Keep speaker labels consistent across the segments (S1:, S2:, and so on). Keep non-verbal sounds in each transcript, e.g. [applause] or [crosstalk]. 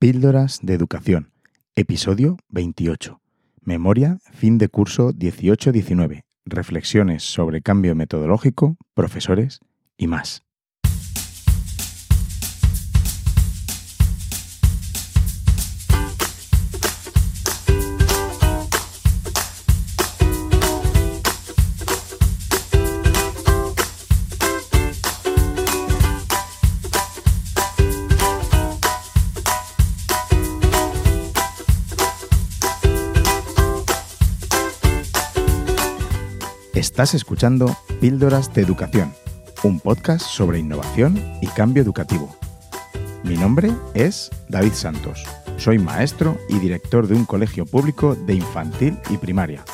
S1: Píldoras de Educación, episodio 28. Memoria, fin de curso 18-19. Reflexiones sobre cambio metodológico, profesores y más. Estás escuchando Píldoras de Educación, un podcast sobre innovación y cambio educativo. Mi nombre es David Santos. Soy maestro y director de un colegio público de infantil y primaria.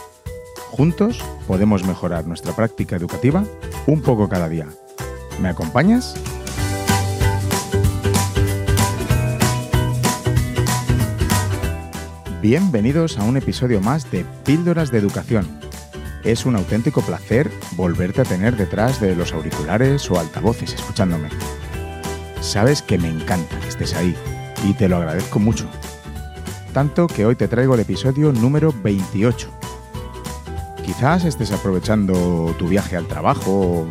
S1: Juntos podemos mejorar nuestra práctica educativa un poco cada día. ¿Me acompañas? Bienvenidos a un episodio más de Píldoras de Educación es un auténtico placer volverte a tener detrás de los auriculares o altavoces escuchándome. Sabes que me encanta que estés ahí y te lo agradezco mucho. Tanto que hoy te traigo el episodio número 28. Quizás estés aprovechando tu viaje al trabajo o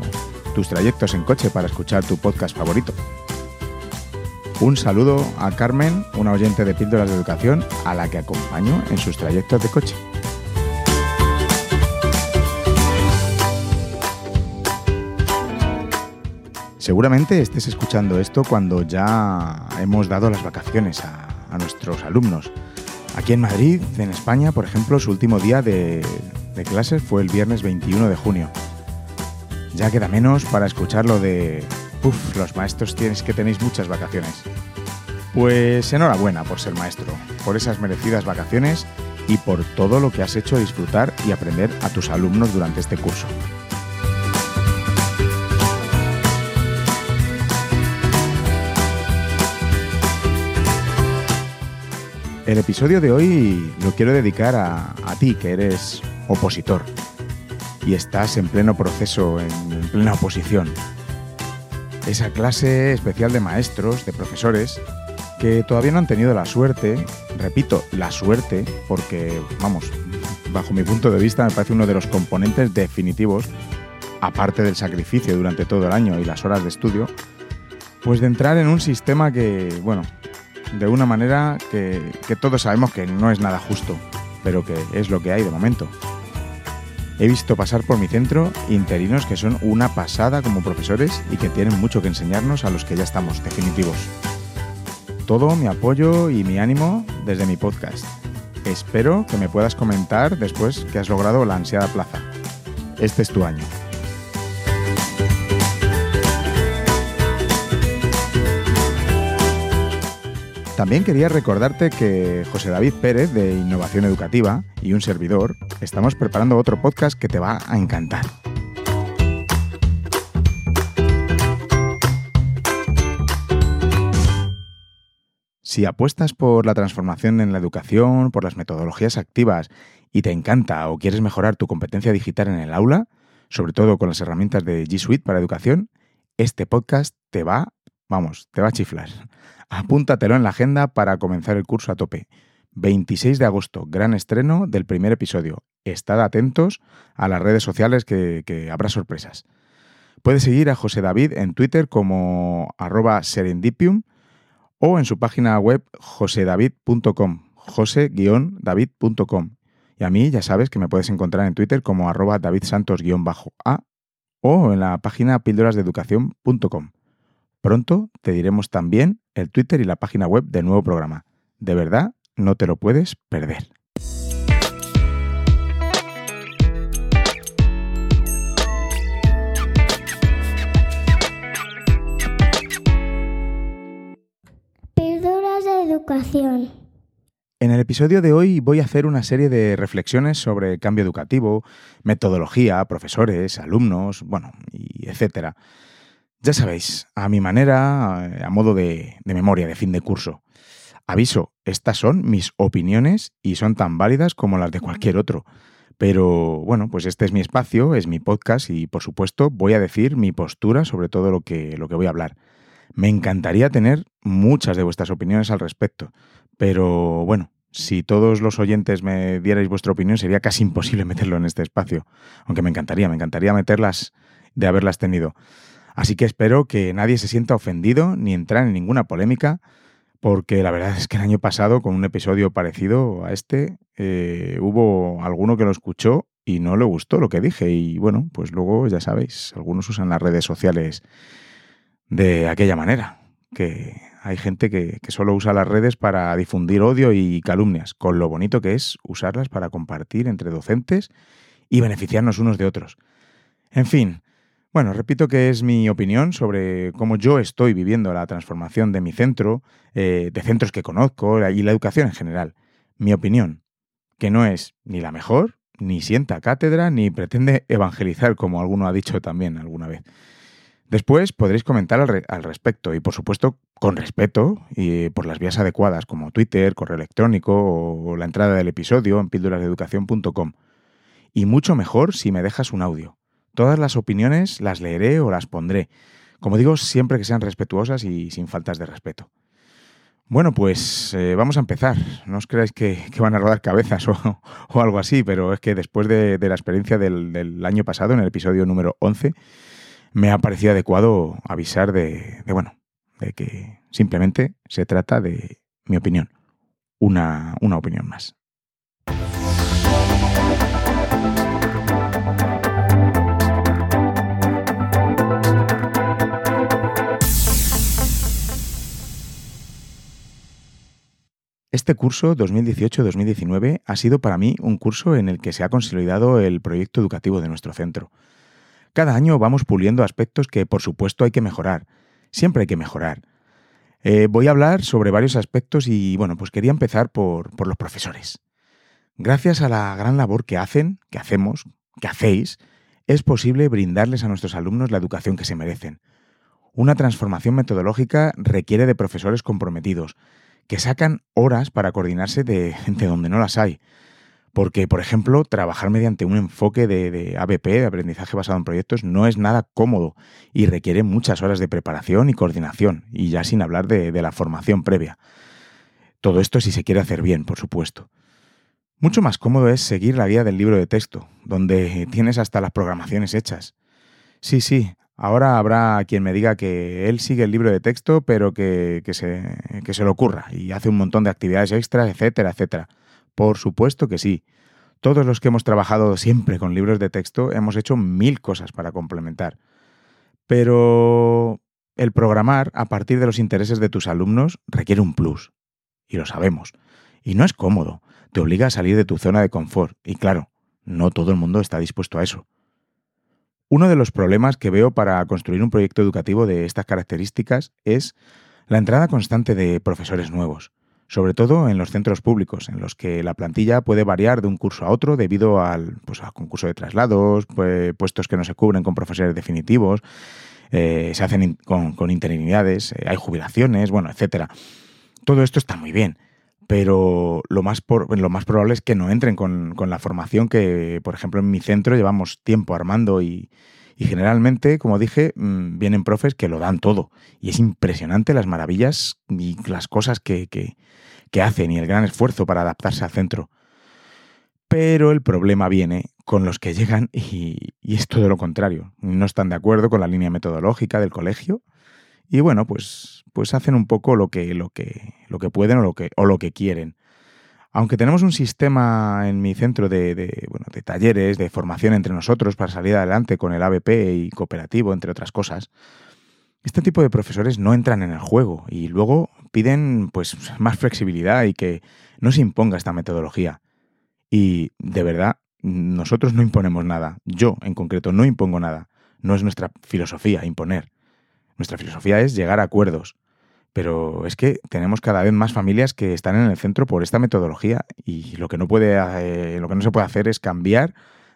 S1: tus trayectos en coche para escuchar tu podcast favorito. Un saludo a Carmen, una oyente de Píldoras de Educación, a la que acompaño en sus trayectos de coche. Seguramente estés escuchando esto cuando ya hemos dado las vacaciones a, nuestros alumnos. Aquí en Madrid, en España, por ejemplo, su último día de, clases fue el viernes 21 de junio. Ya queda menos para escuchar lo de, uff, los maestros tienes que tenéis muchas vacaciones. Pues enhorabuena por ser maestro, por esas merecidas vacaciones y por todo lo que has hecho disfrutar y aprender a tus alumnos durante este curso. El episodio de hoy lo quiero dedicar a, ti, que eres opositor y estás en pleno proceso, en, plena oposición. Esa clase especial de maestros, de profesores, que todavía no han tenido la suerte, repito, la suerte, porque, vamos, bajo mi punto de vista me parece uno de los componentes definitivos, aparte del sacrificio durante todo el año y las horas de estudio, pues de entrar en un sistema que, bueno, de una manera que, todos sabemos que no es nada justo, pero que es lo que hay de momento. He visto pasar por mi centro interinos que son una pasada como profesores y que tienen mucho que enseñarnos a los que ya estamos definitivos. Todo mi apoyo y mi ánimo desde mi podcast. Espero que me puedas comentar después que has logrado la ansiada plaza. Este es tu año. También quería recordarte que José David Pérez de Innovación Educativa y un servidor estamos preparando otro podcast que te va a encantar. Si apuestas por la transformación en la educación, por las metodologías activas y te encanta o quieres mejorar tu competencia digital en el aula, sobre todo con las herramientas de G Suite para educación, este podcast te va, vamos, te va a chiflar. Apúntatelo en la agenda para comenzar el curso a tope. 26 de agosto, gran estreno del primer episodio. Estad atentos a las redes sociales que, habrá sorpresas. Puedes seguir a José David en Twitter como arroba serendipium o en su página web josedavid.com, jose-david.com. Y a mí ya sabes que me puedes encontrar en Twitter como arroba davidsantos-a o en la página píldorasdeeducación.com. Pronto te diremos también el Twitter y la página web del nuevo programa. De verdad, no te lo puedes perder.
S2: Píldoras de educación.
S1: En el episodio de hoy voy a hacer una serie de reflexiones sobre cambio educativo, metodología, profesores, alumnos, bueno, y etcétera. Ya sabéis, a mi manera, a modo de, memoria, de fin de curso. Aviso, estas son mis opiniones y son tan válidas como las de cualquier otro. Pero bueno, pues este es mi espacio, es mi podcast y por supuesto voy a decir mi postura sobre todo lo que, lo que voy a hablar. Me encantaría tener muchas de vuestras opiniones al respecto, pero bueno, si todos los oyentes me dierais vuestra opinión sería casi imposible [laughs] meterlo en este espacio, aunque me encantaría, me encantaría meterlas de haberlas tenido. Así que espero que nadie se sienta ofendido ni entrar en ninguna polémica, porque la verdad es que el año pasado, con un episodio parecido a este, eh, hubo alguno que lo escuchó y no le gustó lo que dije. Y bueno, pues luego ya sabéis, algunos usan las redes sociales de aquella manera, que hay gente que, que, solo usa las redes para difundir odio y calumnias, con lo bonito que es usarlas para compartir entre docentes y beneficiarnos unos de otros. En fin, bueno, repito que es mi opinión sobre cómo yo estoy viviendo la transformación de mi centro, eh, de centros que conozco y la educación en general. Mi opinión, que no es ni la mejor, ni sienta cátedra, ni pretende evangelizar, como alguno ha dicho también alguna vez. Después podréis comentar al, respecto y, por supuesto, con respeto y por las vías adecuadas, como Twitter, correo electrónico o la entrada del episodio en píldorasdeeducación.com. Y mucho mejor si me dejas un audio. Todas las opiniones las leeré o las pondré. Como digo, siempre que sean respetuosas y sin faltas de respeto. Bueno, pues eh, vamos a empezar. No os creáis que, van a rodar cabezas o, algo así, pero es que después de, la experiencia del, año pasado, en el episodio número 11, me ha parecido adecuado avisar de, bueno, de que simplemente se trata de mi opinión. Una opinión más. Este curso 2018-2019 ha sido para mí un curso en el que se ha consolidado el proyecto educativo de nuestro centro. Cada año vamos puliendo aspectos que por supuesto hay que mejorar. Siempre hay que mejorar. Eh, voy a hablar sobre varios aspectos y bueno, pues quería empezar por, por los profesores. Gracias a la gran labor que hacen, que hacemos, que hacéis, es posible brindarles a nuestros alumnos la educación que se merecen. Una transformación metodológica requiere de profesores comprometidos, que sacan horas para coordinarse de, [laughs] gente donde no las hay. Porque, por ejemplo, trabajar mediante un enfoque de, ABP, de aprendizaje basado en proyectos, no es nada cómodo y requiere muchas horas de preparación y coordinación, y ya sin hablar de, de la formación previa. Todo esto si se quiere hacer bien, por supuesto. Mucho más cómodo es seguir la guía del libro de texto, donde tienes hasta las programaciones hechas. Sí, sí, Ahora habrá quien me diga que él sigue el libro de texto, pero que, se, que se le ocurra y hace un montón de actividades extras, etcétera, etcétera. Por supuesto que sí. Todos los que hemos trabajado siempre con libros de texto hemos hecho mil cosas para complementar. Pero el programar a partir de los intereses de tus alumnos requiere un plus. Y lo sabemos. Y no es cómodo. Te obliga a salir de tu zona de confort. Y claro, no todo el mundo está dispuesto a eso. Uno de los problemas que veo para construir un proyecto educativo de estas características es la entrada constante de profesores nuevos, sobre todo en los centros públicos, en los que la plantilla puede variar de un curso a otro debido al, pues, concurso de traslados, pues, puestos que no se cubren con profesores definitivos, eh, se hacen con, interinidades, eh, hay jubilaciones, bueno, etcétera. Todo esto está muy bien, pero lo más, lo más probable es que no entren con, la formación que, por ejemplo, en mi centro llevamos tiempo armando y, generalmente, como dije, mm, vienen profes que lo dan todo. Y es impresionante las maravillas y las cosas que, hacen y el gran esfuerzo para adaptarse al centro. Pero el problema viene con los que llegan y, y, es todo lo contrario. No están de acuerdo con la línea metodológica del colegio y bueno, pues, pues hacen un poco lo que, lo que, lo que pueden o lo que, o lo que quieren. Aunque tenemos un sistema en mi centro de, bueno, de talleres, de formación entre nosotros para salir adelante con el ABP y cooperativo, entre otras cosas, este tipo de profesores no entran en el juego y luego piden pues más flexibilidad y que no se imponga esta metodología. Y de verdad, nosotros no imponemos nada. Yo, en concreto, no impongo nada. No es nuestra filosofía imponer. Nuestra filosofía es llegar a acuerdos. Pero es que tenemos cada vez más familias que están en el centro por esta metodología y lo que no, puede, eh, lo que no se puede hacer es cambiar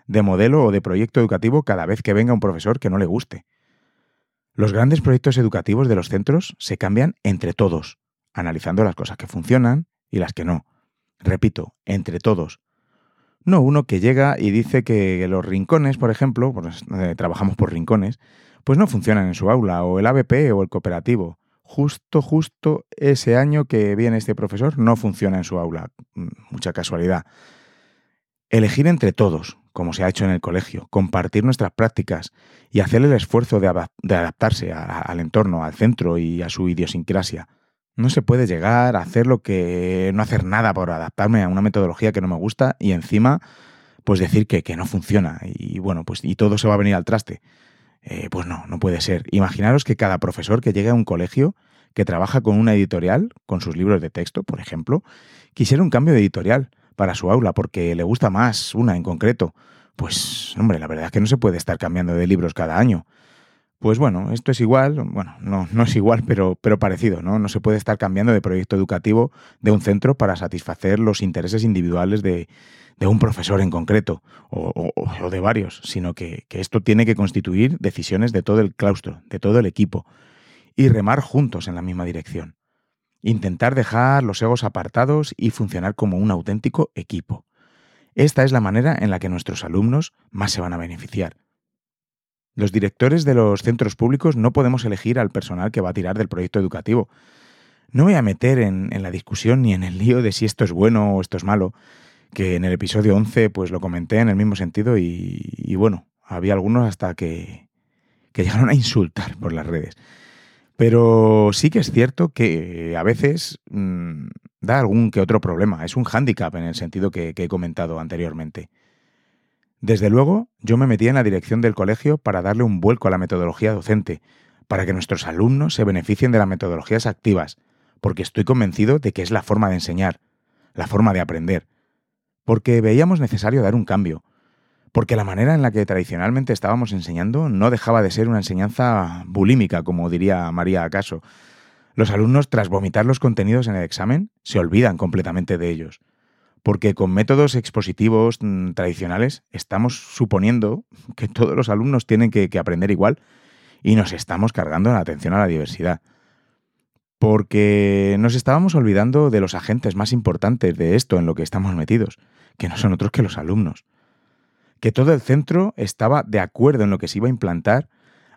S1: de modelo o de proyecto educativo cada vez que venga un profesor que no le guste. Los grandes proyectos educativos de los centros se cambian entre todos, analizando las cosas que funcionan y las que no. Repito, entre todos. No uno que llega y dice que los rincones, por ejemplo, pues, eh, trabajamos por rincones, pues no funcionan en su aula, o el ABP o el cooperativo. Justo, justo ese año que viene este profesor no funciona en su aula. Mm, mucha casualidad. Elegir entre todos, como se ha hecho en el colegio, compartir nuestras prácticas y hacer el esfuerzo de, adaptarse al entorno, al centro y a su idiosincrasia. No se puede llegar a hacer lo que no hacer nada por adaptarme a una metodología que no me gusta y encima pues decir que, que no funciona y bueno, pues y todo se va a venir al traste. Eh, pues no, no puede ser. Imaginaros que cada profesor que llegue a un colegio que trabaja con una editorial, con sus libros de texto, por ejemplo, quisiera un cambio de editorial para su aula porque le gusta más una en concreto. Pues, hombre, la verdad es que no se puede estar cambiando de libros cada año. Pues bueno, esto es igual, bueno, no, no es igual, pero, pero parecido, ¿no? No se puede estar cambiando de proyecto educativo de un centro para satisfacer los intereses individuales de, un profesor en concreto o, de varios, sino que, que, esto tiene que constituir decisiones de todo el claustro, de todo el equipo, y remar juntos en la misma dirección. Intentar dejar los egos apartados y funcionar como un auténtico equipo. Esta es la manera en la que nuestros alumnos más se van a beneficiar. Los directores de los centros públicos no podemos elegir al personal que va a tirar del proyecto educativo. No voy a meter en, la discusión ni en el lío de si esto es bueno o esto es malo, que en el episodio 11 pues lo comenté en el mismo sentido y, bueno, había algunos hasta que, llegaron a insultar por las redes. Pero sí que es cierto que a veces mm, da algún que otro problema. Es un hándicap en el sentido que, he comentado anteriormente. Desde luego, yo me metí en la dirección del colegio para darle un vuelco a la metodología docente, para que nuestros alumnos se beneficien de las metodologías activas, porque estoy convencido de que es la forma de enseñar, la forma de aprender, porque veíamos necesario dar un cambio, porque la manera en la que tradicionalmente estábamos enseñando no dejaba de ser una enseñanza bulímica, como diría María acaso. Los alumnos, tras vomitar los contenidos en el examen, se olvidan completamente de ellos, porque con métodos expositivos mm, tradicionales estamos suponiendo [laughs] que todos los alumnos tienen que, que aprender igual y nos estamos cargando la atención a la diversidad porque nos estábamos olvidando de los agentes más importantes de esto en lo que estamos metidos, que no son otros que los alumnos. Que todo el centro estaba de acuerdo en lo que se iba a implantar,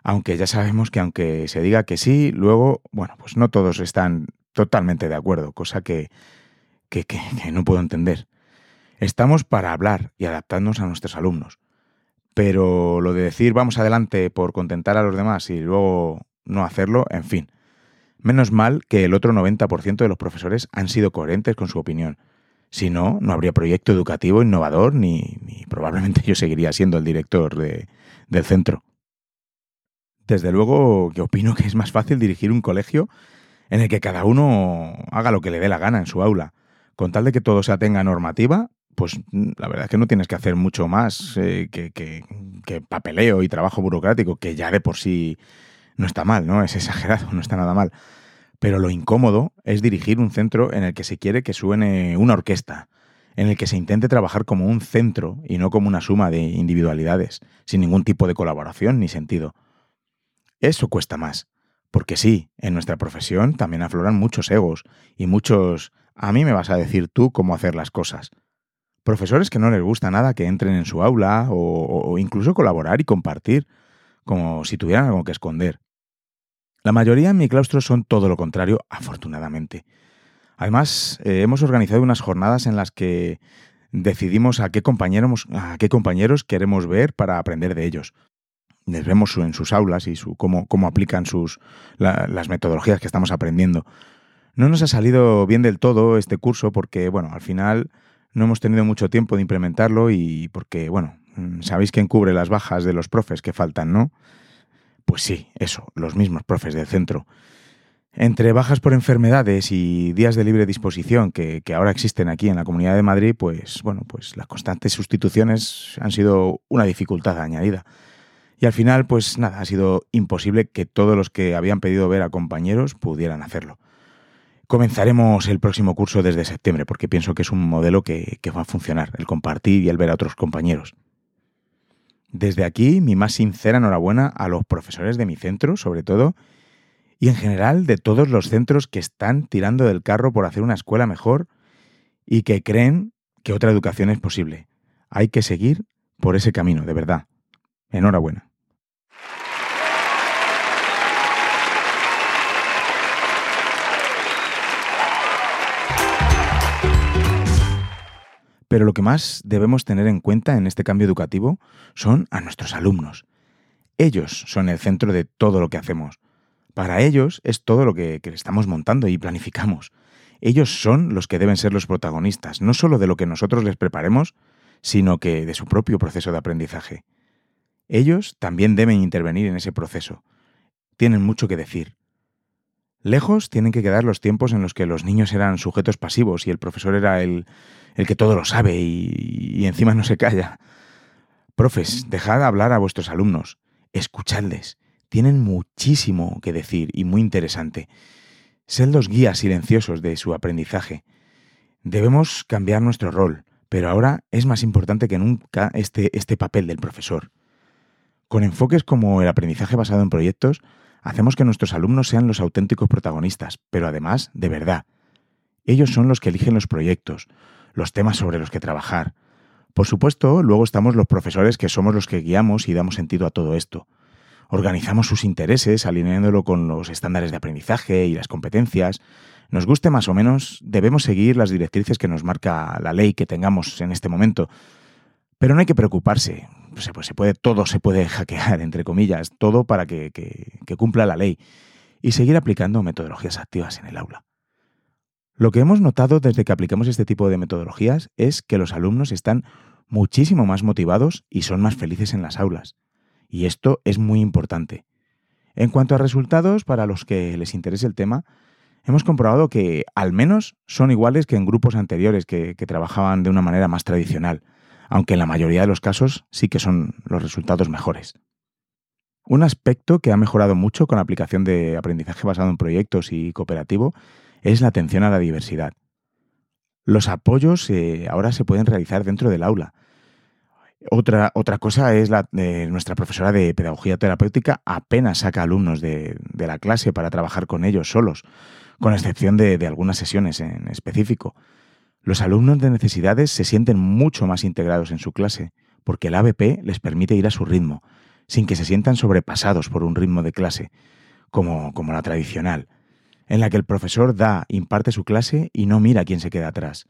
S1: aunque ya sabemos que aunque se diga que sí, luego, bueno, pues no todos están totalmente de acuerdo, cosa que, que, no puedo entender. Estamos para hablar y adaptarnos a nuestros alumnos. Pero lo de decir vamos adelante por contentar a los demás y luego no hacerlo, en fin, Menos mal que el otro 90% de los profesores han sido coherentes con su opinión. Si no, no habría proyecto educativo innovador ni, probablemente yo seguiría siendo el director del centro. Desde luego que opino que es más fácil dirigir un colegio en el que cada uno haga lo que le dé la gana en su aula. Con tal de que todo se atenga a normativa, pues la verdad es que no tienes que hacer mucho más eh, que, que papeleo y trabajo burocrático, que ya de por sí no está mal, ¿no? Es exagerado, no está nada mal. Pero lo incómodo es dirigir un centro en el que se quiere que suene una orquesta, en el que se intente trabajar como un centro y no como una suma de individualidades, sin ningún tipo de colaboración ni sentido. Eso cuesta más, porque sí, en nuestra profesión también afloran muchos egos y muchos a mí me vas a decir tú cómo hacer las cosas. Profesores que no les gusta nada que entren en su aula o, incluso colaborar y compartir, como si tuvieran algo que esconder. La mayoría en mi claustro son todo lo contrario, afortunadamente. Además, eh, hemos organizado unas jornadas en las que decidimos a qué, compañeros, a qué compañeros queremos ver para aprender de ellos. Les vemos en sus aulas y su, cómo, cómo aplican sus, las metodologías que estamos aprendiendo. No nos ha salido bien del todo este curso porque, bueno, al final no hemos tenido mucho tiempo de implementarlo y porque, bueno, Mm, ¿Sabéis quién cubre las bajas de los profes que faltan, no? Pues sí, eso, los mismos profes del centro. Entre bajas por enfermedades y días de libre disposición que, que, ahora existen aquí en la Comunidad de Madrid, pues bueno, pues las constantes sustituciones han sido una dificultad añadida. Y al final, pues nada, ha sido imposible que todos los que habían pedido ver a compañeros pudieran hacerlo. Comenzaremos el próximo curso desde septiembre, porque pienso que es un modelo que, va a funcionar, el compartir y el ver a otros compañeros. Desde aquí, mi más sincera enhorabuena a los profesores de mi centro, sobre todo, y en general de todos los centros que están tirando del carro por hacer una escuela mejor y que creen que otra educación es posible. Hay que seguir por ese camino, de verdad. Enhorabuena. Pero lo que más debemos tener en cuenta en este cambio educativo son a nuestros alumnos. Ellos son el centro de todo lo que hacemos. Para ellos es todo lo que, estamos montando y planificamos. Ellos son los que deben ser los protagonistas, no solo de lo que nosotros les preparemos, sino que de su propio proceso de aprendizaje. Ellos también deben intervenir en ese proceso. Tienen mucho que decir. Lejos tienen que quedar los tiempos en los que los niños eran sujetos pasivos y el profesor era el, el que todo lo sabe y, encima no se calla. Profes, dejad hablar a vuestros alumnos, escuchadles, tienen muchísimo que decir y muy interesante. Sed los guías silenciosos de su aprendizaje. Debemos cambiar nuestro rol, pero ahora es más importante que nunca este, este papel del profesor. Con enfoques como el aprendizaje basado en proyectos, hacemos que nuestros alumnos sean los auténticos protagonistas, pero además de verdad. Ellos son los que eligen los proyectos, los temas sobre los que trabajar. Por supuesto, luego estamos los profesores que somos los que guiamos y damos sentido a todo esto organizamos sus intereses alineándolo con los estándares de aprendizaje y las competencias. Nos guste más o menos, debemos seguir las directrices que nos marca la ley que tengamos en este momento. Pero no hay que preocuparse, pues, se puede, todo se puede hackear, entre comillas, todo para que, que cumpla la ley y seguir aplicando metodologías activas en el aula. Lo que hemos notado desde que aplicamos este tipo de metodologías es que los alumnos están muchísimo más motivados y son más felices en las aulas. Y esto es muy importante. En cuanto a resultados, para los que les interese el tema, hemos comprobado que al menos son iguales que en grupos anteriores que, trabajaban de una manera más tradicional, aunque en la mayoría de los casos sí que son los resultados mejores. Un aspecto que ha mejorado mucho con la aplicación de aprendizaje basado en proyectos y cooperativo es la atención a la diversidad. Los apoyos eh, ahora se pueden realizar dentro del aula, otra, otra cosa es la, nuestra profesora de pedagogía terapéutica apenas saca alumnos de, la clase para trabajar con ellos solos, con excepción de, de algunas sesiones en específico. Los alumnos de necesidades se sienten mucho más integrados en su clase, porque el ABP les permite ir a su ritmo, sin que se sientan sobrepasados por un ritmo de clase, como, como la tradicional, en la que el profesor da, imparte su clase y no mira quién se queda atrás.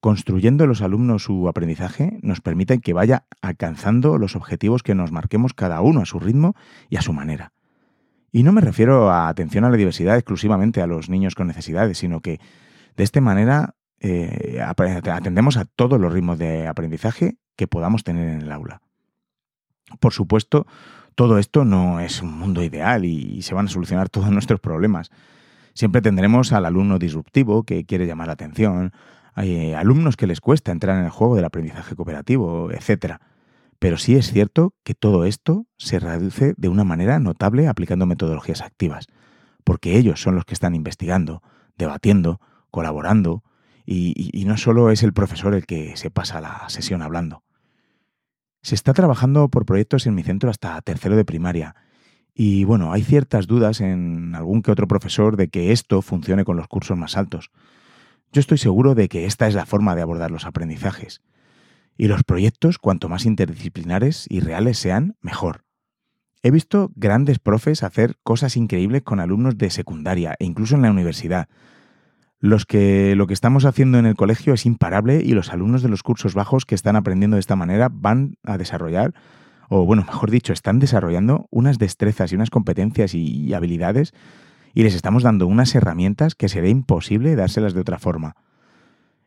S1: Construyendo los alumnos su aprendizaje nos permite que vaya alcanzando los objetivos que nos marquemos cada uno a su ritmo y a su manera. Y no me refiero a atención a la diversidad exclusivamente a los niños con necesidades, sino que de esta manera eh, atendemos a todos los ritmos de aprendizaje que podamos tener en el aula. Por supuesto, todo esto no es un mundo ideal y se van a solucionar [laughs] todos nuestros problemas. Siempre tendremos al alumno disruptivo que quiere llamar la atención, eh, alumnos que les cuesta entrar en el juego del aprendizaje cooperativo, etc. Pero sí es cierto que todo esto se reduce de una manera notable aplicando metodologías activas, porque ellos son los que están investigando, debatiendo, colaborando, y, no solo es el profesor el que se pasa la sesión hablando. Se está trabajando por proyectos en mi centro hasta tercero de primaria, y bueno, hay ciertas dudas en algún que otro profesor de que esto funcione con los cursos más altos. Yo estoy seguro de que esta es la forma de abordar los aprendizajes. Y los proyectos, cuanto más interdisciplinares y reales sean, mejor. He visto grandes profes hacer cosas increíbles con alumnos de secundaria e incluso en la universidad. Los que lo que estamos haciendo en el colegio es imparable y los alumnos de los cursos bajos que están aprendiendo de esta manera van a desarrollar, o bueno, mejor dicho, están desarrollando unas destrezas y unas competencias y habilidades y les estamos dando unas herramientas que sería imposible dárselas de otra forma.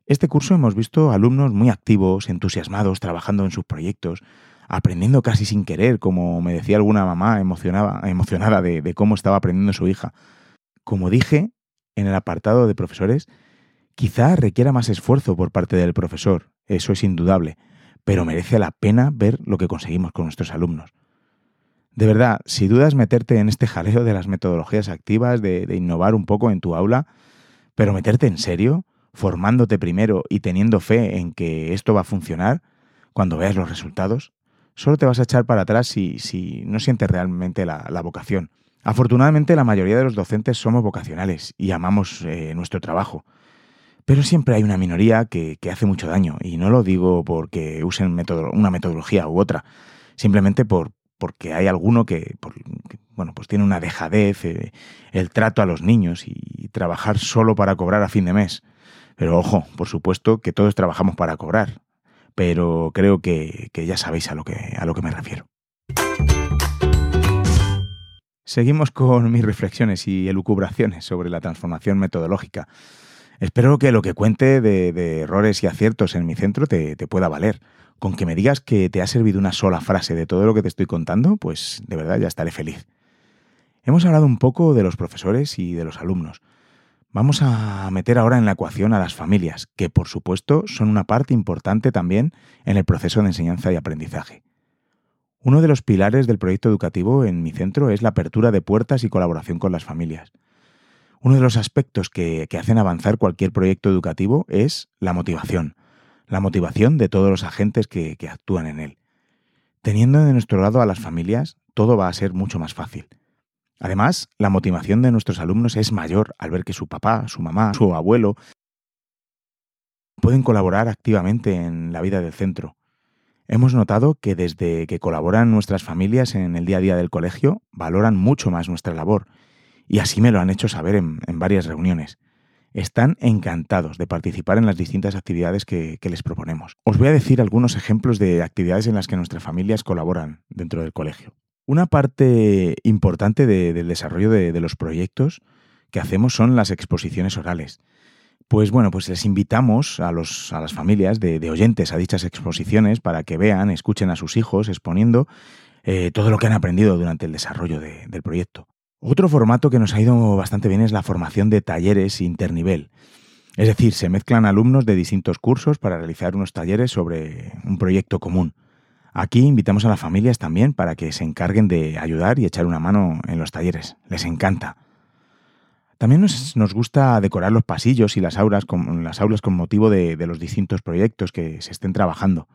S1: Este curso hemos visto alumnos muy activos, entusiasmados, trabajando en sus proyectos, aprendiendo casi sin querer, como me decía alguna mamá emocionada, emocionada de, de cómo estaba aprendiendo su hija. Como dije en el apartado de profesores, quizá requiera más esfuerzo por parte del profesor, eso es indudable, pero merece la pena ver lo que conseguimos con nuestros alumnos. De verdad, si dudas meterte en este jaleo de las metodologías activas, de, innovar un poco en tu aula, pero meterte en serio, formándote primero y teniendo fe en que esto va a funcionar, cuando veas los resultados, solo te vas a echar para atrás si, no sientes realmente la, vocación. Afortunadamente la mayoría de los docentes somos vocacionales y amamos eh, nuestro trabajo. Pero siempre hay una minoría que, que, hace mucho daño, y no lo digo porque usen una metodología u otra, simplemente por, porque hay alguno que, bueno, pues tiene una dejadez, eh, el trato a los niños y, trabajar solo para cobrar a fin de mes. Pero ojo, por supuesto que todos trabajamos para cobrar, pero creo que, que ya sabéis a lo que, a lo que me refiero. Seguimos con mis reflexiones y elucubraciones sobre la transformación metodológica. Espero que lo que cuente de, errores y aciertos en mi centro te, pueda valer. Con que me digas que te ha servido una sola frase de todo lo que te estoy contando, pues de verdad ya estaré feliz. Hemos hablado un poco de los profesores y de los alumnos. Vamos a meter ahora en la ecuación a las familias, que por supuesto son una parte importante también en el proceso de enseñanza y aprendizaje. Uno de los pilares del proyecto educativo en mi centro es la apertura de puertas y colaboración con las familias. Uno de los aspectos que, hacen avanzar cualquier proyecto educativo es la motivación, la motivación de todos los agentes que, que actúan en él. Teniendo de nuestro lado a las familias, todo va a ser mucho más fácil. Además, la motivación de nuestros alumnos es mayor al ver que su papá, su mamá, su abuelo pueden colaborar activamente en la vida del centro. Hemos notado que desde que colaboran nuestras familias en el día a día del colegio, valoran mucho más nuestra labor, y así me lo han hecho saber en, varias reuniones. Están encantados de participar en las distintas actividades que, les proponemos. Os voy a decir algunos ejemplos de actividades en las que nuestras familias colaboran dentro del colegio. Una parte importante del desarrollo de, los proyectos que hacemos son las exposiciones orales. Pues bueno, pues les invitamos a, los, a las familias de, oyentes a dichas exposiciones para que vean, escuchen a sus hijos exponiendo eh, todo lo que han aprendido durante el desarrollo del proyecto. Otro formato que nos ha ido bastante bien es la formación de talleres internivel. Es decir, se mezclan alumnos de distintos cursos para realizar unos talleres sobre un proyecto común. Aquí invitamos a las familias también para que se encarguen de ayudar y echar una mano en los talleres. Les encanta. También nos, gusta decorar los pasillos y las aulas con, las aulas con motivo de, los distintos proyectos que se estén trabajando.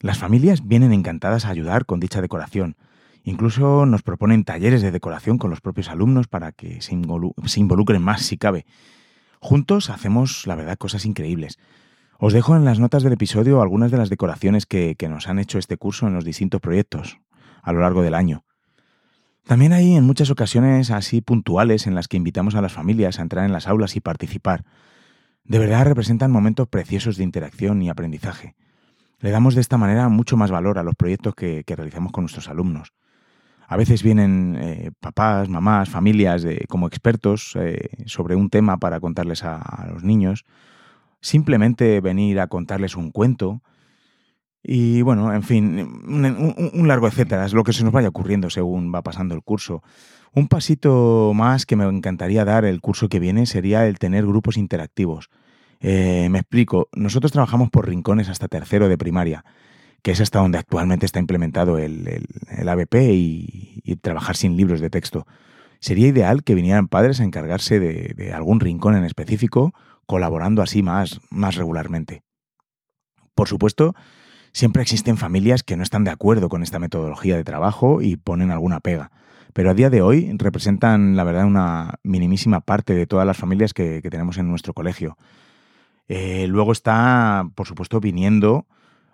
S1: Las familias vienen encantadas a ayudar con dicha decoración. Incluso nos proponen talleres de decoración con los propios alumnos para que se, involucren más si cabe. Juntos hacemos, la verdad, cosas increíbles. Os dejo en las notas del episodio algunas de las decoraciones que nos han hecho este curso en los distintos proyectos a lo largo del año. También hay en muchas ocasiones así puntuales en las que invitamos a las familias a entrar en las aulas y participar. De verdad representan momentos preciosos de interacción y aprendizaje. Le damos de esta manera mucho más valor a los proyectos que, realizamos con nuestros alumnos. A veces vienen eh, papás, mamás, familias como expertos eh, sobre un tema para contarles a los niños. Simplemente venir a contarles un cuento, y bueno, en fin, un, largo etcétera, es lo que se nos vaya ocurriendo según va pasando el curso. Un pasito más que me encantaría dar el curso que viene sería el tener grupos interactivos. Eh, me explico, nosotros trabajamos por rincones hasta tercero de primaria, que es hasta donde actualmente está implementado el, el, ABP y, trabajar sin libros de texto. Sería ideal que vinieran padres a encargarse de, de algún rincón en específico, colaborando así más, más regularmente. Por supuesto, Siempre existen familias que no están de acuerdo con esta metodología de trabajo y ponen alguna pega. Pero a día de hoy representan, la verdad, una minimísima parte de todas las familias que, tenemos en nuestro colegio. Eh, luego está, por supuesto, viniendo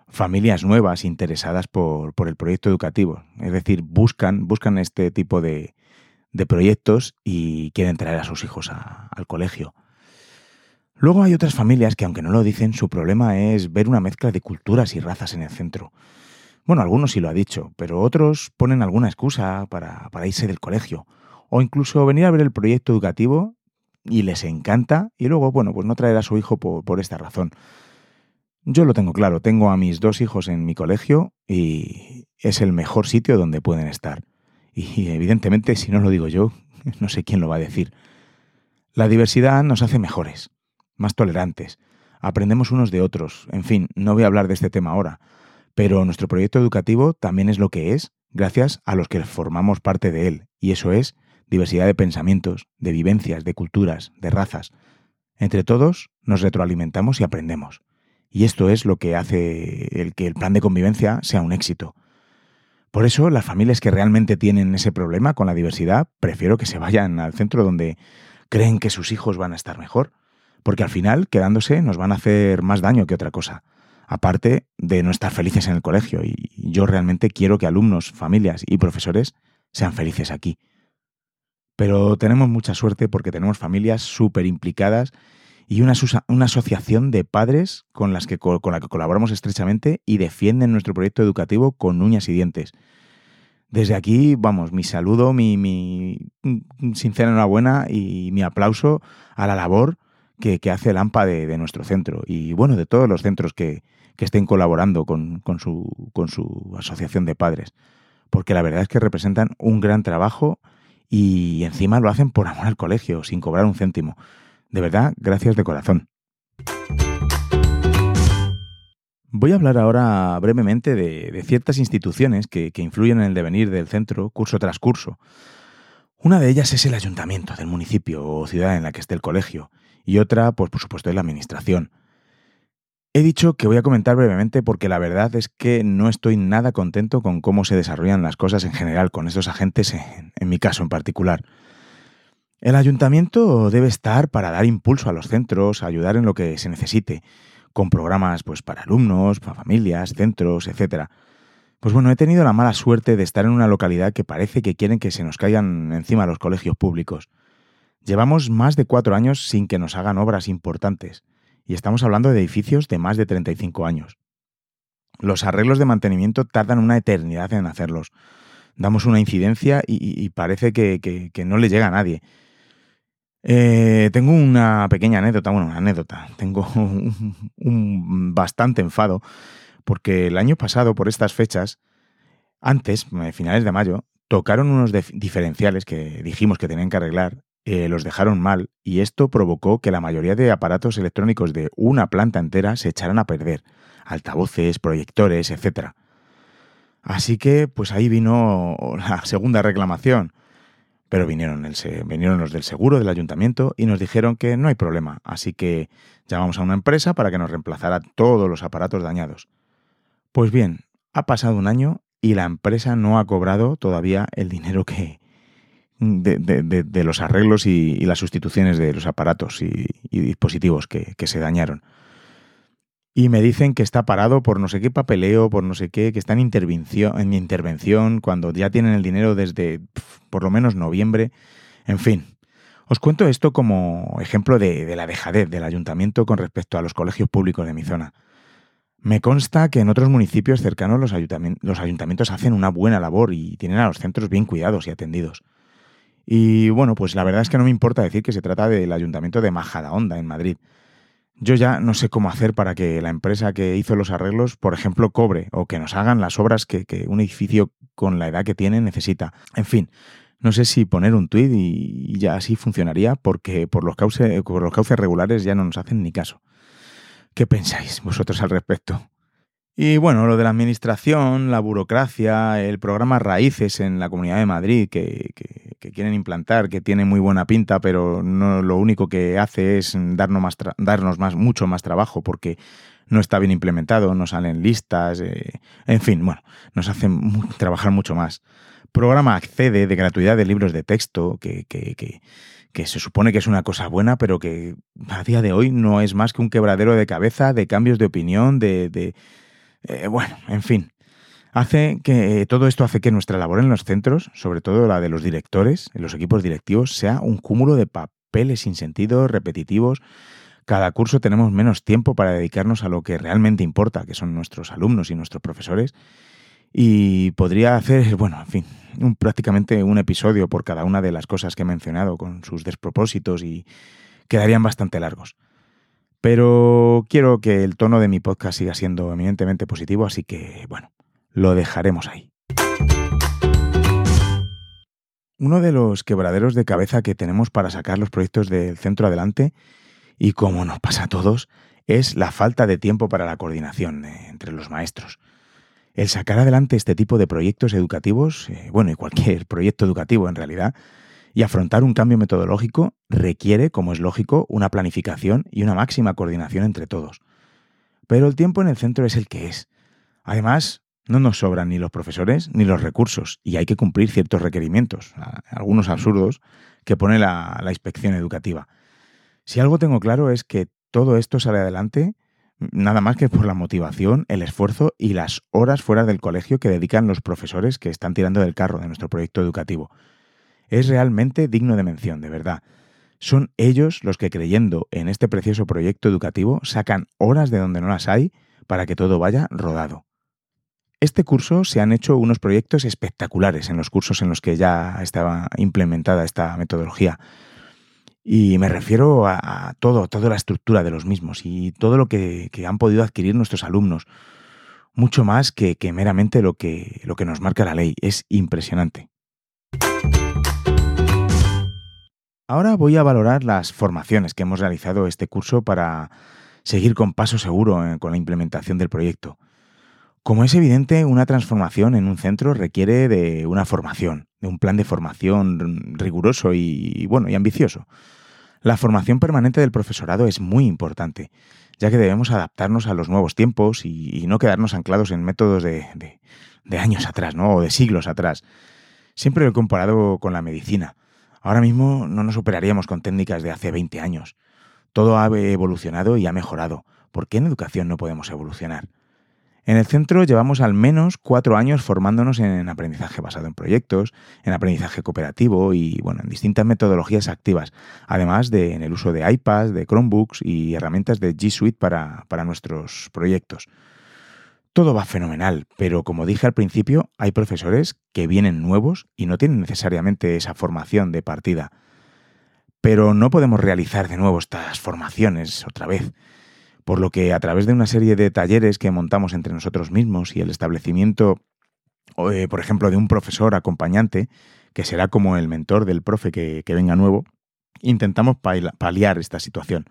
S1: familias nuevas interesadas por, el proyecto educativo. Es decir, buscan, buscan este tipo de, proyectos y quieren traer a sus hijos al colegio. Luego hay otras familias que, aunque no lo dicen, su problema es ver una mezcla de culturas y razas en el centro. Bueno, algunos sí lo ha dicho, pero otros ponen alguna excusa para, irse del colegio. O incluso venir a ver el proyecto educativo y les encanta y luego, bueno, pues no traer a su hijo por, por esta razón. Yo lo tengo claro, tengo a mis dos hijos en mi colegio y es el mejor sitio donde pueden estar. Y evidentemente, si no lo digo yo, [laughs] no sé quién lo va a decir. La diversidad nos hace mejores más tolerantes, aprendemos unos de otros, en fin, no voy a hablar de este tema ahora, pero nuestro proyecto educativo también es lo que es gracias a los que formamos parte de él, y eso es diversidad de pensamientos, de vivencias, de culturas, de razas. Entre todos nos retroalimentamos y aprendemos. Y esto es lo que hace el que el plan de convivencia sea un éxito. Por eso, las familias que realmente tienen ese problema con la diversidad, prefiero que se vayan al centro donde creen que sus hijos van a estar mejor, porque al final, quedándose, nos van a hacer más daño que otra cosa, aparte de no estar felices en el colegio. Y yo realmente quiero que alumnos, familias y profesores sean felices aquí. Pero tenemos mucha suerte porque tenemos familias súper implicadas y una, una asociación de padres con, las que, con la que colaboramos estrechamente y defienden nuestro proyecto educativo con uñas y dientes. Desde aquí, vamos, mi saludo, mi, mi sincera enhorabuena y mi aplauso a la labor que, hace el AMPA de, nuestro centro y, bueno, de todos los centros que, estén colaborando con, con, su, con su asociación de padres. Porque la verdad es que representan un gran trabajo y encima lo hacen por amor al colegio, sin cobrar un céntimo. De verdad, gracias de corazón. Voy a hablar ahora brevemente de, ciertas instituciones que, influyen en el devenir del centro curso tras curso. Una de ellas es el ayuntamiento del municipio o ciudad en la que esté el colegio, y otra, pues por supuesto, es la administración. He dicho que voy a comentar brevemente porque la verdad es que no estoy nada contento con cómo se desarrollan las cosas en general con estos agentes, en mi caso en particular. El ayuntamiento debe estar para dar impulso a los centros, ayudar en lo que se necesite, con programas pues para alumnos, para familias, centros, etc. Pues bueno, he tenido la mala suerte de estar en una localidad que parece que quieren que se nos caigan encima los colegios públicos. Llevamos más de cuatro años sin que nos hagan obras importantes, y estamos hablando de edificios de más de 35 años. Los arreglos de mantenimiento tardan una eternidad en hacerlos. Damos una incidencia y, parece que, no le llega a nadie. Eh, tengo una pequeña anécdota, bueno, una anécdota. Tengo [laughs] un, bastante enfado porque el año pasado, por estas fechas, antes, eh, finales de mayo, tocaron unos diferenciales que dijimos que tenían que arreglar, eh, los dejaron mal y esto provocó que la mayoría de aparatos electrónicos de una planta entera se echaran a perder, altavoces, proyectores, etc. Así que, pues ahí vino la segunda reclamación pero vinieron, el, vinieron los del seguro del ayuntamiento y nos dijeron que no hay problema, así que llamamos a una empresa para que nos reemplazara todos los aparatos dañados. Pues bien, ha pasado un año y la empresa no ha cobrado todavía el dinero que de, los arreglos y, las sustituciones de los aparatos y, dispositivos que se dañaron y me dicen que está parado por no sé qué papeleo, por no sé qué, que está en intervención, en intervención cuando ya tienen el dinero desde por lo menos noviembre. En fin, os cuento esto como ejemplo de, la dejadez del ayuntamiento con respecto a los colegios públicos de mi zona. Me consta que en otros municipios cercanos los ayuntamientos hacen una buena labor y tienen a los centros bien cuidados y atendidos. Y bueno, pues la verdad es que no me importa decir que se trata del ayuntamiento de Majadahonda, en Madrid, yo ya no sé cómo hacer para que la empresa que hizo los arreglos, por ejemplo, cobre o que nos hagan las obras que, un edificio con la edad que tiene necesita. En fin, no sé si poner un tuit y, ya así funcionaría porque por los, por los cauces regulares ya no nos hacen ni caso. ¿Qué pensáis vosotros al respecto? Y bueno, lo de la administración, la burocracia, el programa Raíces en la Comunidad de Madrid que, quieren implantar, que tiene muy buena pinta, pero no lo único que hace es darnos, más darnos más, mucho más trabajo porque no está bien implementado, no salen listas, eh, en fin, bueno, nos hacen trabajar mucho más. Programa Accede de gratuidad de libros de texto, que, que se supone que es una cosa buena, pero que a día de hoy no es más que un quebradero de cabeza, de cambios de opinión, de, eh, bueno, en fin. Hace que todo esto hace que nuestra labor en los centros, sobre todo la de los directores, en los equipos directivos, sea un cúmulo de papeles sin sentido, repetitivos. Cada curso tenemos menos tiempo para dedicarnos a lo que realmente importa, que son nuestros alumnos y nuestros profesores. Y podría hacer, [laughs] bueno, en fin, un, prácticamente un episodio por cada una de las cosas que he mencionado con sus despropósitos y quedarían bastante largos. Pero quiero que el tono de mi podcast siga siendo eminentemente positivo, así que, bueno, lo dejaremos ahí. Uno de los quebraderos de cabeza que tenemos para sacar los proyectos del centro adelante, y como nos pasa a todos, es la falta de tiempo para la coordinación eh, entre los maestros. El sacar adelante este tipo de proyectos educativos, eh, bueno, y cualquier [laughs] proyecto educativo en realidad, y afrontar un cambio metodológico requiere, como es lógico, una planificación y una máxima coordinación entre todos. Pero el tiempo en el centro es el que es. Además, no nos sobran ni los profesores ni los recursos y hay que cumplir ciertos requerimientos, algunos absurdos, que pone la, inspección educativa. Si algo tengo claro es que todo esto sale adelante nada más que por la motivación, el esfuerzo y las horas fuera del colegio que dedican los profesores que están tirando del carro de nuestro proyecto educativo es realmente digno de mención, de verdad. Son ellos los que creyendo en este precioso proyecto educativo sacan horas de donde no las hay para que todo vaya rodado. Este curso se han hecho unos proyectos espectaculares en los cursos en los que ya estaba implementada esta metodología. Y me refiero a, todo, toda la estructura de los mismos y todo lo que, han podido adquirir nuestros alumnos. Mucho más que, que meramente lo que, lo que nos marca la ley. Es impresionante. Ahora voy a valorar las formaciones que hemos realizado este curso para seguir con paso seguro eh, con la implementación del proyecto. Como es evidente, una transformación en un centro requiere de una formación, de un plan de formación riguroso y, bueno, y ambicioso. La formación permanente del profesorado es muy importante, ya que debemos adaptarnos a los nuevos tiempos y, no quedarnos anclados en métodos de, años atrás, ¿no? O de siglos atrás. Siempre lo he comparado con la medicina. Ahora mismo no nos operaríamos con técnicas de hace 20 años. Todo ha evolucionado y ha mejorado. ¿Por qué en educación no podemos evolucionar? En el centro llevamos al menos cuatro años formándonos en aprendizaje basado en proyectos, en aprendizaje cooperativo y bueno, en distintas metodologías activas, además de en el uso de iPads, de Chromebooks y herramientas de G Suite para, para nuestros proyectos. Todo va fenomenal, pero como dije al principio, hay profesores que vienen nuevos y no tienen necesariamente esa formación de partida. Pero no podemos realizar de nuevo estas formaciones otra vez por lo que a través de una serie de talleres que montamos entre nosotros mismos y el establecimiento, eh, por ejemplo, de un profesor acompañante, que será como el mentor del profe que, que venga nuevo, intentamos paliar esta situación.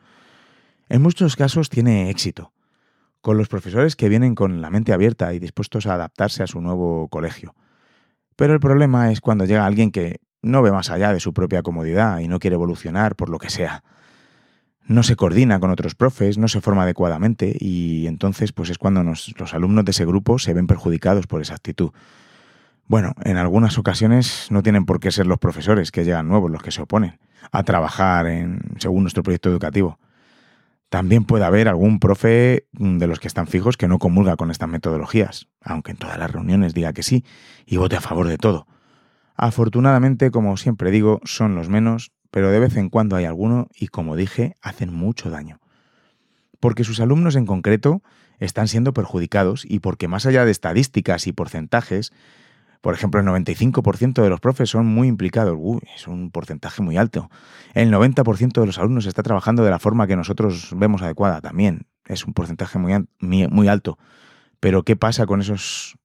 S1: En muchos casos tiene éxito, con los profesores que vienen con la mente abierta y dispuestos a adaptarse a su nuevo colegio. Pero el problema es cuando llega alguien que no ve más allá de su propia comodidad y no quiere evolucionar por lo que sea no se coordina con otros profes, no se forma adecuadamente y entonces pues es cuando los alumnos de ese grupo se ven perjudicados por esa actitud. Bueno, en algunas ocasiones no tienen por qué ser los profesores que llegan nuevos los que se oponen a trabajar en, según nuestro proyecto educativo. También puede haber algún profe de los que están fijos que no comulga con estas metodologías, aunque en todas las reuniones diga que sí y vote a favor de todo. Afortunadamente, como siempre digo, son los menos pero de vez en cuando hay alguno y, como dije, hacen mucho daño. Porque sus alumnos en concreto están siendo perjudicados y porque más allá de estadísticas y porcentajes, por ejemplo, el 95% de los profes son muy implicados. Uy, es un porcentaje muy alto. El 90% de los alumnos está trabajando de la forma que nosotros vemos adecuada. También es un porcentaje muy, muy alto. Pero ¿qué pasa con esos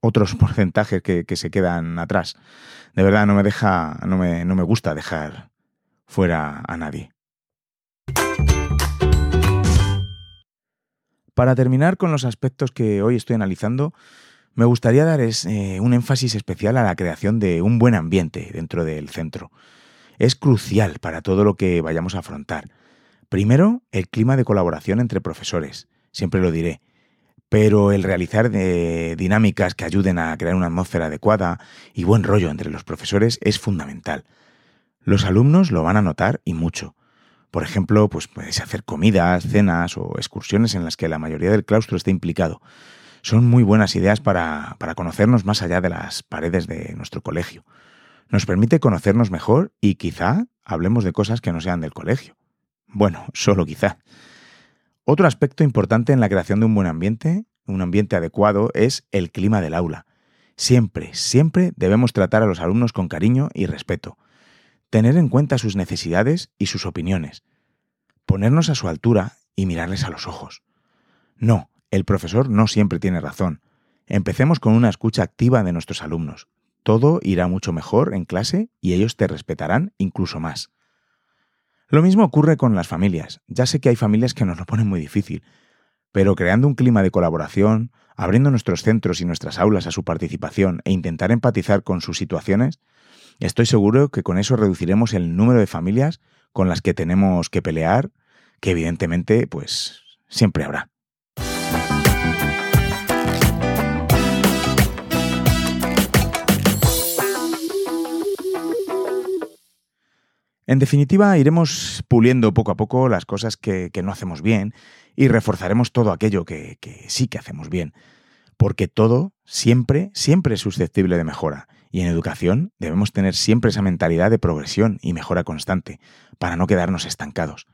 S1: otros [laughs] porcentajes que, que, se quedan atrás? De verdad, no me deja, no me, no me gusta dejar fuera a nadie. Para terminar con los aspectos que hoy estoy analizando, me gustaría dar eh, un énfasis especial a la creación de un buen ambiente dentro del centro. Es crucial para todo lo que vayamos a afrontar. Primero, el clima de colaboración entre profesores, siempre lo diré, pero el realizar de dinámicas que ayuden a crear una atmósfera adecuada y buen rollo entre los profesores es fundamental. Los alumnos lo van a notar y mucho. Por ejemplo, pues puedes hacer comidas, cenas o excursiones en las que la mayoría del claustro esté implicado. Son muy buenas ideas para, para conocernos más allá de las paredes de nuestro colegio. Nos permite conocernos mejor y quizá hablemos de cosas que no sean del colegio. Bueno, [laughs] solo quizá. Otro aspecto importante en la creación de un buen ambiente, un ambiente adecuado, es el clima del aula. Siempre, siempre debemos tratar a los alumnos con cariño y respeto tener en cuenta sus necesidades y sus opiniones, ponernos a su altura y mirarles a los ojos. No, el profesor no siempre tiene razón. Empecemos con una escucha activa de nuestros alumnos. Todo irá mucho mejor en clase y ellos te respetarán incluso más. Lo mismo ocurre con las familias. Ya sé que hay familias que nos lo ponen muy difícil, pero creando un clima de colaboración, abriendo nuestros centros y nuestras aulas a su participación e intentar empatizar con sus situaciones, Estoy seguro que con eso reduciremos el número de familias con las que tenemos que pelear, que evidentemente, pues, siempre habrá. En definitiva, iremos puliendo poco a poco las cosas que, no hacemos bien y reforzaremos todo aquello que, sí que hacemos bien. Porque todo, siempre, siempre es susceptible de mejora Y en educación debemos tener siempre esa mentalidad de progresión y mejora constante, para no quedarnos estancados.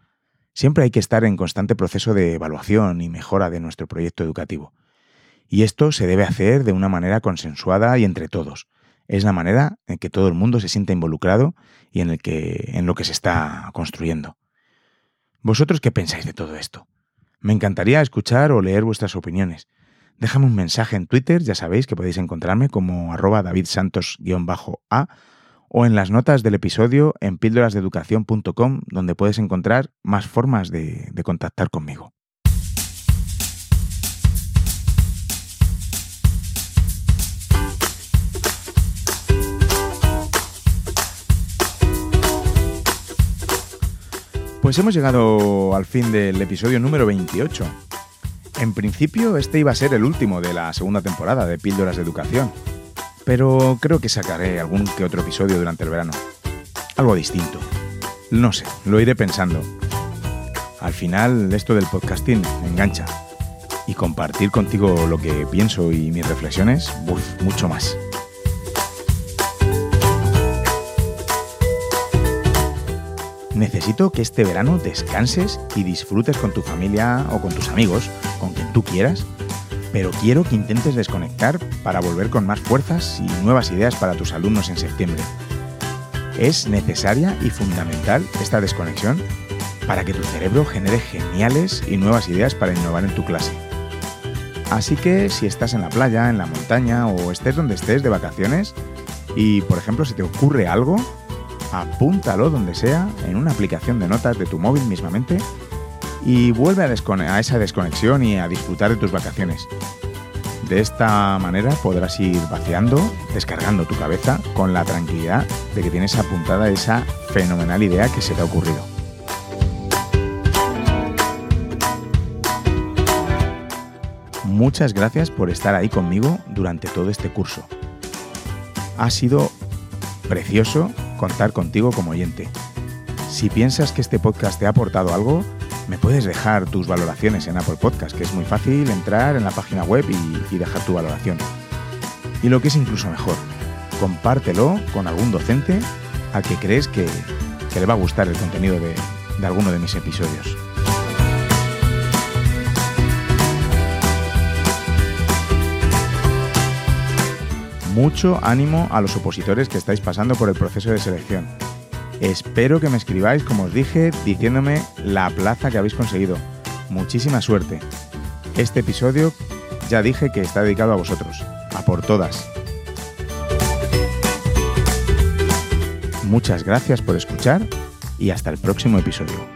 S1: Siempre hay que estar en constante proceso de evaluación y mejora de nuestro proyecto educativo. Y esto se debe hacer de una manera consensuada y entre todos. Es la manera en que todo el mundo se sienta involucrado y en, el que, en lo que se está construyendo. ¿Vosotros qué pensáis de todo esto? Me encantaría escuchar o leer vuestras opiniones. Déjame un mensaje en Twitter, ya sabéis que podéis encontrarme como arroba davidsantos-a o en las notas del episodio en píldorasdeeducación.com donde puedes encontrar más formas de, de contactar conmigo. Pues hemos llegado al fin del episodio número 28. En principio este iba a ser el último de la segunda temporada de Píldoras de Educación, pero creo que sacaré algún que otro episodio durante el verano. Algo distinto. No sé, lo iré pensando. Al final esto del podcasting me engancha. Y compartir contigo lo que pienso y mis reflexiones, uf, mucho más. Necesito que este verano descanses y disfrutes con tu familia o con tus amigos, con quien tú quieras, pero quiero que intentes desconectar para volver con más fuerzas y nuevas ideas para tus alumnos en septiembre. Es necesaria y fundamental esta desconexión para que tu cerebro genere geniales y nuevas ideas para innovar en tu clase. Así que si estás en la playa, en la montaña o estés donde estés de vacaciones y por ejemplo se te ocurre algo, apúntalo donde sea, en una aplicación de notas de tu móvil mismamente, y vuelve a, esa desconexión y a disfrutar de tus vacaciones. De esta manera podrás ir vaciando, descargando tu cabeza con la tranquilidad de que tienes apuntada esa fenomenal idea que se te ha ocurrido. Muchas gracias por estar ahí conmigo durante todo este curso. Ha sido precioso contar contigo como oyente. Si piensas que este podcast te ha aportado algo, me puedes dejar tus valoraciones en Apple Podcast, que es muy fácil entrar en la página web y, dejar tu valoración. Y lo que es incluso mejor, compártelo con algún docente al que crees que, le va a gustar el contenido de, de alguno de mis episodios. Mucho ánimo a los opositores que estáis pasando por el proceso de selección. Espero que me escribáis, como os dije, diciéndome la plaza que habéis conseguido. Muchísima suerte. Este episodio ya dije que está dedicado a vosotros, a por todas. Muchas gracias por escuchar y hasta el próximo episodio.